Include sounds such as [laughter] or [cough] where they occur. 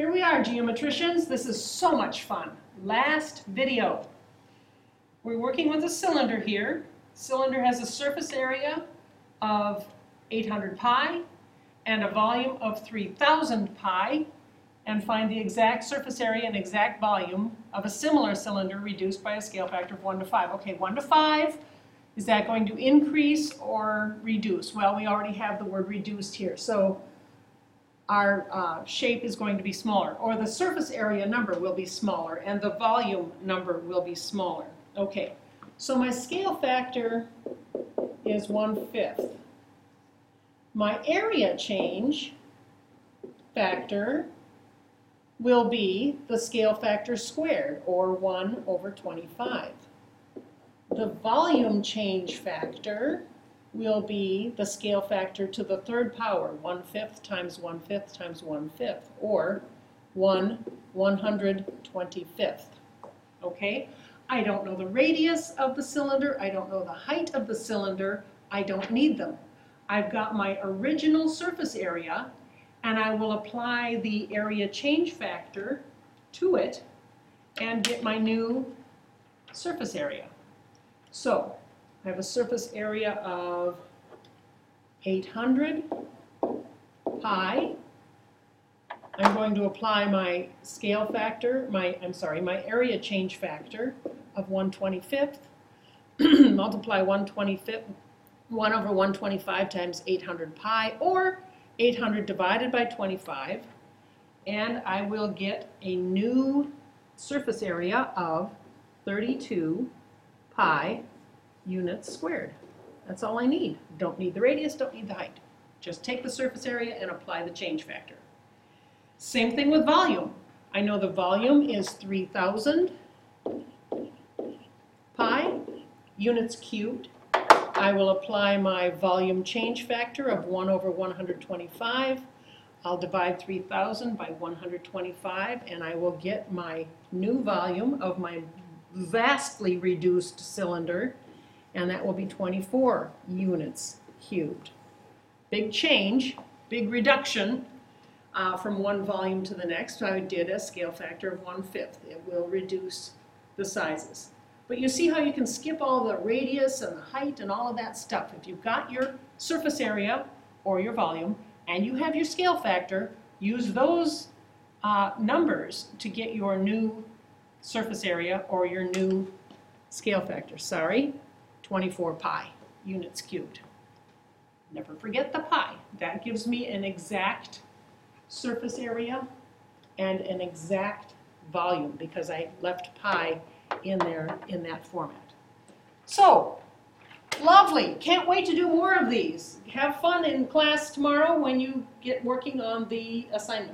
Here we are, geometricians. This is so much fun. Last video. We're working with a cylinder here. Cylinder has a surface area of 800 pi and a volume of 3000 pi and find the exact surface area and exact volume of a similar cylinder reduced by a scale factor of 1 to 5. Okay, 1 to 5, is that going to increase or reduce? Well, we already have the word reduced here. So our uh, shape is going to be smaller, or the surface area number will be smaller, and the volume number will be smaller. Okay, so my scale factor is 1 fifth. My area change factor will be the scale factor squared, or 1 over 25. The volume change factor will be the scale factor to the third power, 1 fifth times 1 fifth times 1 fifth, or 1 125th. Okay? I don't know the radius of the cylinder, I don't know the height of the cylinder, I don't need them. I've got my original surface area, and I will apply the area change factor to it and get my new surface area. So, I have a surface area of 800 pi. I'm going to apply my scale factor, my, I'm sorry, my area change factor of 125th. [clears throat] Multiply 125th, 1 over 125 times 800 pi, or 800 divided by 25, and I will get a new surface area of 32 pi units squared. That's all I need. Don't need the radius, don't need the height. Just take the surface area and apply the change factor. Same thing with volume. I know the volume is 3,000 pi units cubed. I will apply my volume change factor of 1 over 125. I'll divide 3,000 by 125 and I will get my new volume of my vastly reduced cylinder and that will be 24 units cubed. Big change, big reduction uh, from one volume to the next. I did a scale factor of 1 fifth. It will reduce the sizes. But you see how you can skip all the radius and the height and all of that stuff. If you've got your surface area or your volume and you have your scale factor, use those uh, numbers to get your new surface area or your new scale factor. Sorry, 24 pi units cubed. Never forget the pi. That gives me an exact surface area and an exact volume because I left pi in there in that format. So, lovely. Can't wait to do more of these. Have fun in class tomorrow when you get working on the assignment.